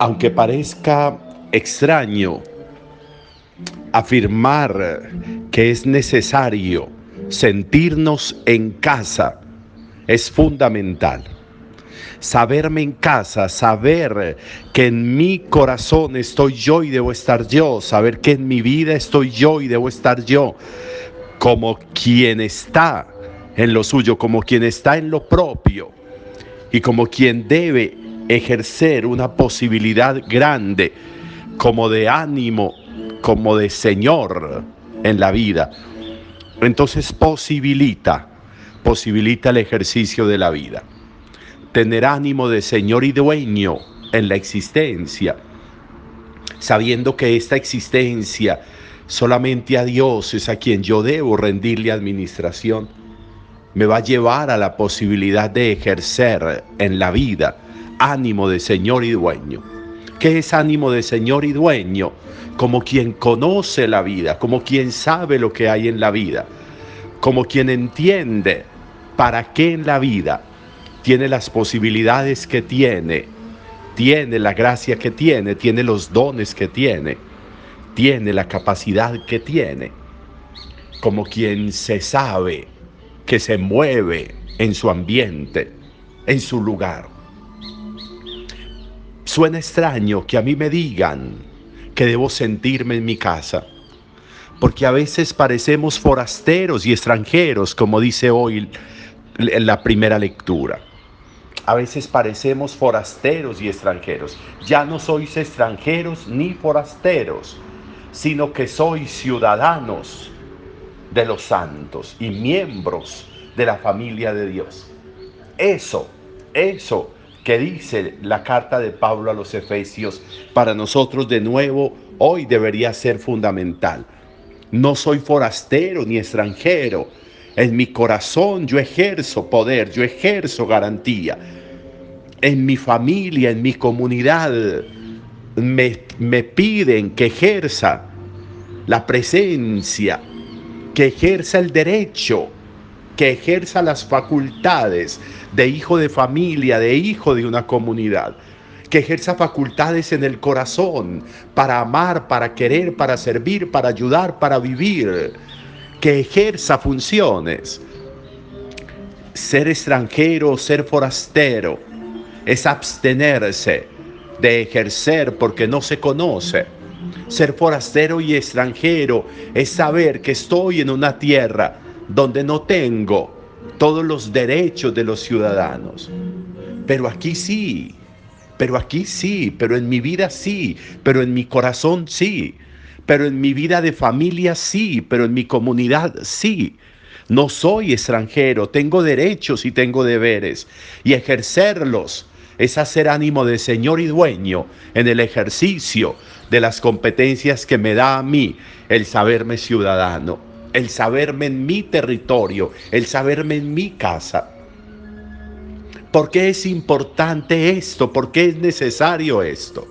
aunque parezca extraño afirmar que es necesario sentirnos en casa, es fundamental. Saberme en casa, saber que en mi corazón estoy yo y debo estar yo, saber que en mi vida estoy yo y debo estar yo, como quien está en lo suyo, como quien está en lo propio y como quien debe ejercer una posibilidad grande como de ánimo, como de Señor en la vida. Entonces posibilita, posibilita el ejercicio de la vida. Tener ánimo de Señor y dueño en la existencia, sabiendo que esta existencia solamente a Dios es a quien yo debo rendirle administración, me va a llevar a la posibilidad de ejercer en la vida ánimo de Señor y dueño. ¿Qué es ánimo de Señor y dueño? Como quien conoce la vida, como quien sabe lo que hay en la vida, como quien entiende para qué en la vida tiene las posibilidades que tiene, tiene la gracia que tiene, tiene los dones que tiene, tiene la capacidad que tiene, como quien se sabe que se mueve en su ambiente, en su lugar Suena extraño que a mí me digan que debo sentirme en mi casa, porque a veces parecemos forasteros y extranjeros, como dice hoy la primera lectura. A veces parecemos forasteros y extranjeros. Ya no sois extranjeros ni forasteros, sino que sois ciudadanos de los santos y miembros de la familia de Dios. Eso, eso que dice la carta de Pablo a los Efesios, para nosotros de nuevo hoy debería ser fundamental. No soy forastero ni extranjero. En mi corazón yo ejerzo poder, yo ejerzo garantía. En mi familia, en mi comunidad, me, me piden que ejerza la presencia, que ejerza el derecho, que ejerza las facultades de hijo de familia, de hijo de una comunidad, que ejerza facultades en el corazón para amar, para querer, para servir, para ayudar, para vivir, que ejerza funciones. Ser extranjero, ser forastero, es abstenerse de ejercer porque no se conoce. Ser forastero y extranjero es saber que estoy en una tierra donde no tengo todos los derechos de los ciudadanos. Pero aquí sí, pero aquí sí, pero en mi vida sí, pero en mi corazón sí, pero en mi vida de familia sí, pero en mi comunidad sí. No soy extranjero, tengo derechos y tengo deberes y ejercerlos es hacer ánimo de Señor y dueño en el ejercicio de las competencias que me da a mí el saberme ciudadano el saberme en mi territorio, el saberme en mi casa. ¿Por qué es importante esto? ¿Por qué es necesario esto?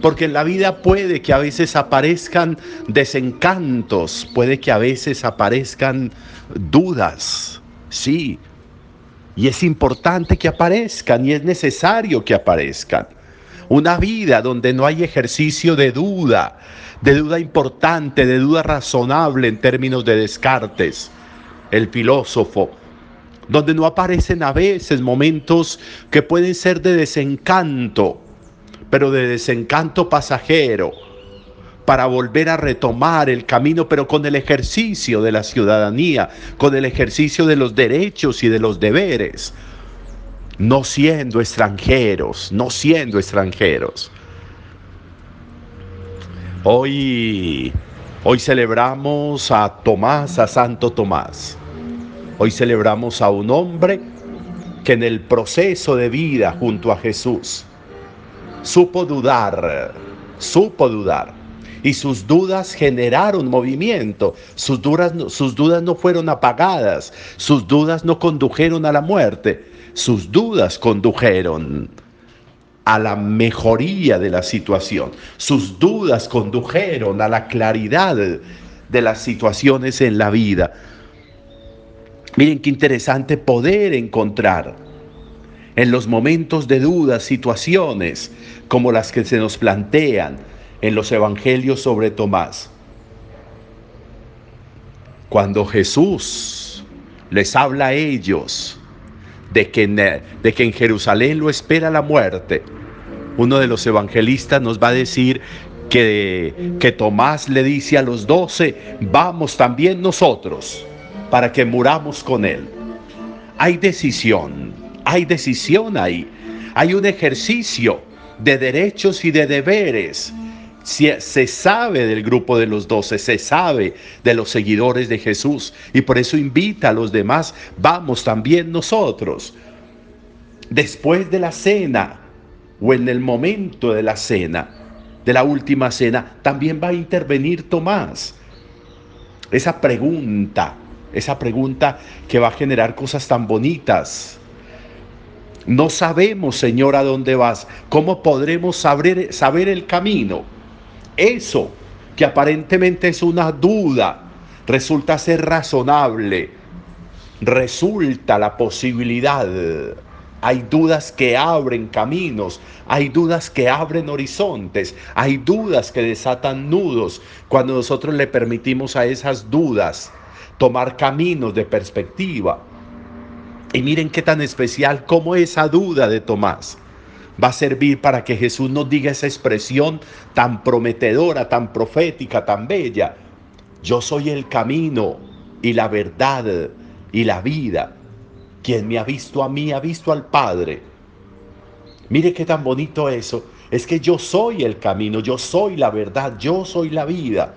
Porque en la vida puede que a veces aparezcan desencantos, puede que a veces aparezcan dudas, sí. Y es importante que aparezcan y es necesario que aparezcan. Una vida donde no hay ejercicio de duda, de duda importante, de duda razonable en términos de Descartes, el filósofo, donde no aparecen a veces momentos que pueden ser de desencanto, pero de desencanto pasajero, para volver a retomar el camino, pero con el ejercicio de la ciudadanía, con el ejercicio de los derechos y de los deberes, no siendo extranjeros, no siendo extranjeros. Hoy, hoy celebramos a Tomás, a Santo Tomás. Hoy celebramos a un hombre que en el proceso de vida junto a Jesús supo dudar, supo dudar. Y sus dudas generaron movimiento, sus dudas, sus dudas no fueron apagadas, sus dudas no condujeron a la muerte, sus dudas condujeron a la mejoría de la situación. Sus dudas condujeron a la claridad de las situaciones en la vida. Miren qué interesante poder encontrar en los momentos de dudas, situaciones como las que se nos plantean en los evangelios sobre Tomás. Cuando Jesús les habla a ellos de que, en, de que en Jerusalén lo espera la muerte, uno de los evangelistas nos va a decir que, que Tomás le dice a los doce, vamos también nosotros para que muramos con él. Hay decisión, hay decisión ahí, hay un ejercicio de derechos y de deberes. Se sabe del grupo de los doce, se sabe de los seguidores de Jesús y por eso invita a los demás, vamos también nosotros. Después de la cena o en el momento de la cena, de la última cena, también va a intervenir Tomás. Esa pregunta, esa pregunta que va a generar cosas tan bonitas. No sabemos, Señor, a dónde vas. ¿Cómo podremos saber, saber el camino? Eso que aparentemente es una duda, resulta ser razonable. Resulta la posibilidad hay dudas que abren caminos, hay dudas que abren horizontes, hay dudas que desatan nudos cuando nosotros le permitimos a esas dudas tomar caminos de perspectiva. Y miren qué tan especial como esa duda de Tomás va a servir para que Jesús nos diga esa expresión tan prometedora, tan profética, tan bella. Yo soy el camino y la verdad y la vida. Quien me ha visto a mí ha visto al Padre. Mire qué tan bonito eso. Es que yo soy el camino, yo soy la verdad, yo soy la vida.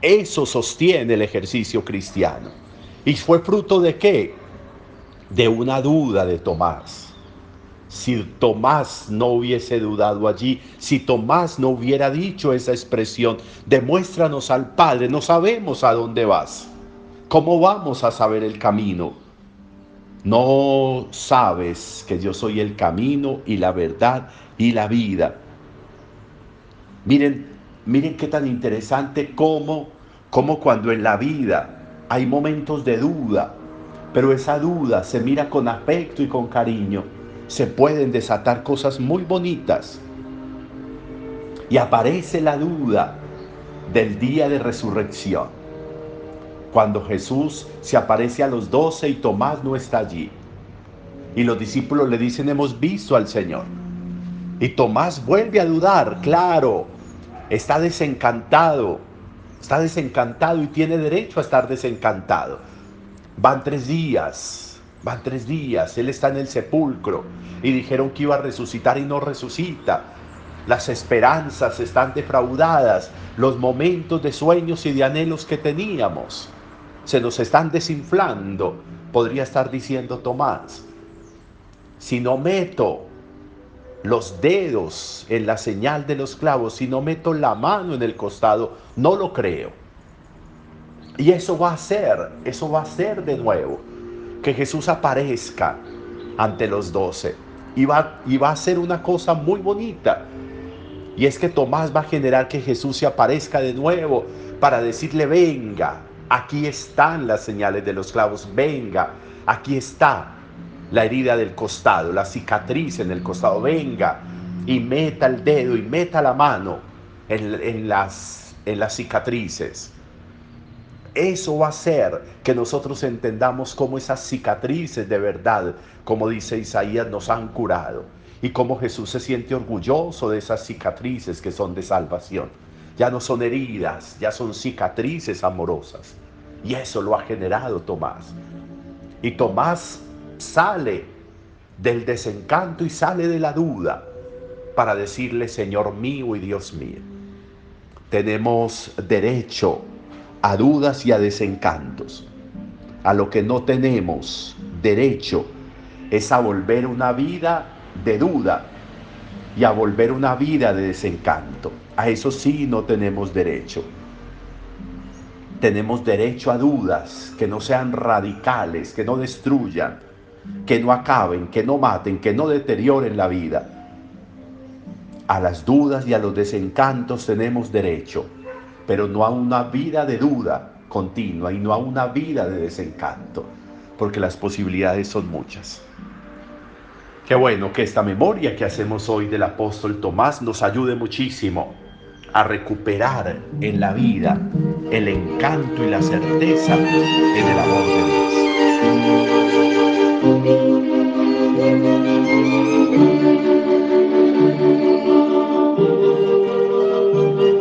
Eso sostiene el ejercicio cristiano. ¿Y fue fruto de qué? De una duda de Tomás. Si Tomás no hubiese dudado allí, si Tomás no hubiera dicho esa expresión, demuéstranos al Padre, no sabemos a dónde vas. ¿Cómo vamos a saber el camino? No sabes que yo soy el camino y la verdad y la vida. Miren, miren qué tan interesante como, como cuando en la vida hay momentos de duda, pero esa duda se mira con afecto y con cariño, se pueden desatar cosas muy bonitas. Y aparece la duda del día de resurrección cuando Jesús se aparece a los doce y Tomás no está allí. Y los discípulos le dicen, hemos visto al Señor. Y Tomás vuelve a dudar, claro, está desencantado, está desencantado y tiene derecho a estar desencantado. Van tres días, van tres días, él está en el sepulcro y dijeron que iba a resucitar y no resucita. Las esperanzas están defraudadas, los momentos de sueños y de anhelos que teníamos se nos están desinflando, podría estar diciendo Tomás. Si no meto los dedos en la señal de los clavos, si no meto la mano en el costado, no lo creo. Y eso va a ser, eso va a ser de nuevo, que Jesús aparezca ante los doce. Y va, y va a ser una cosa muy bonita. Y es que Tomás va a generar que Jesús se aparezca de nuevo para decirle, venga, Aquí están las señales de los clavos. Venga, aquí está la herida del costado, la cicatriz en el costado. Venga y meta el dedo y meta la mano en, las, en las cicatrices. Eso va a hacer que nosotros entendamos cómo esas cicatrices de verdad, como dice Isaías, nos han curado y cómo Jesús se siente orgulloso de esas cicatrices que son de salvación. Ya no son heridas, ya son cicatrices amorosas. Y eso lo ha generado Tomás. Y Tomás sale del desencanto y sale de la duda para decirle, Señor mío y Dios mío, tenemos derecho a dudas y a desencantos. A lo que no tenemos derecho es a volver una vida de duda y a volver una vida de desencanto. A eso sí no tenemos derecho. Tenemos derecho a dudas que no sean radicales, que no destruyan, que no acaben, que no maten, que no deterioren la vida. A las dudas y a los desencantos tenemos derecho, pero no a una vida de duda continua y no a una vida de desencanto, porque las posibilidades son muchas. Qué bueno que esta memoria que hacemos hoy del apóstol Tomás nos ayude muchísimo a recuperar en la vida el encanto y la certeza en el amor de Dios.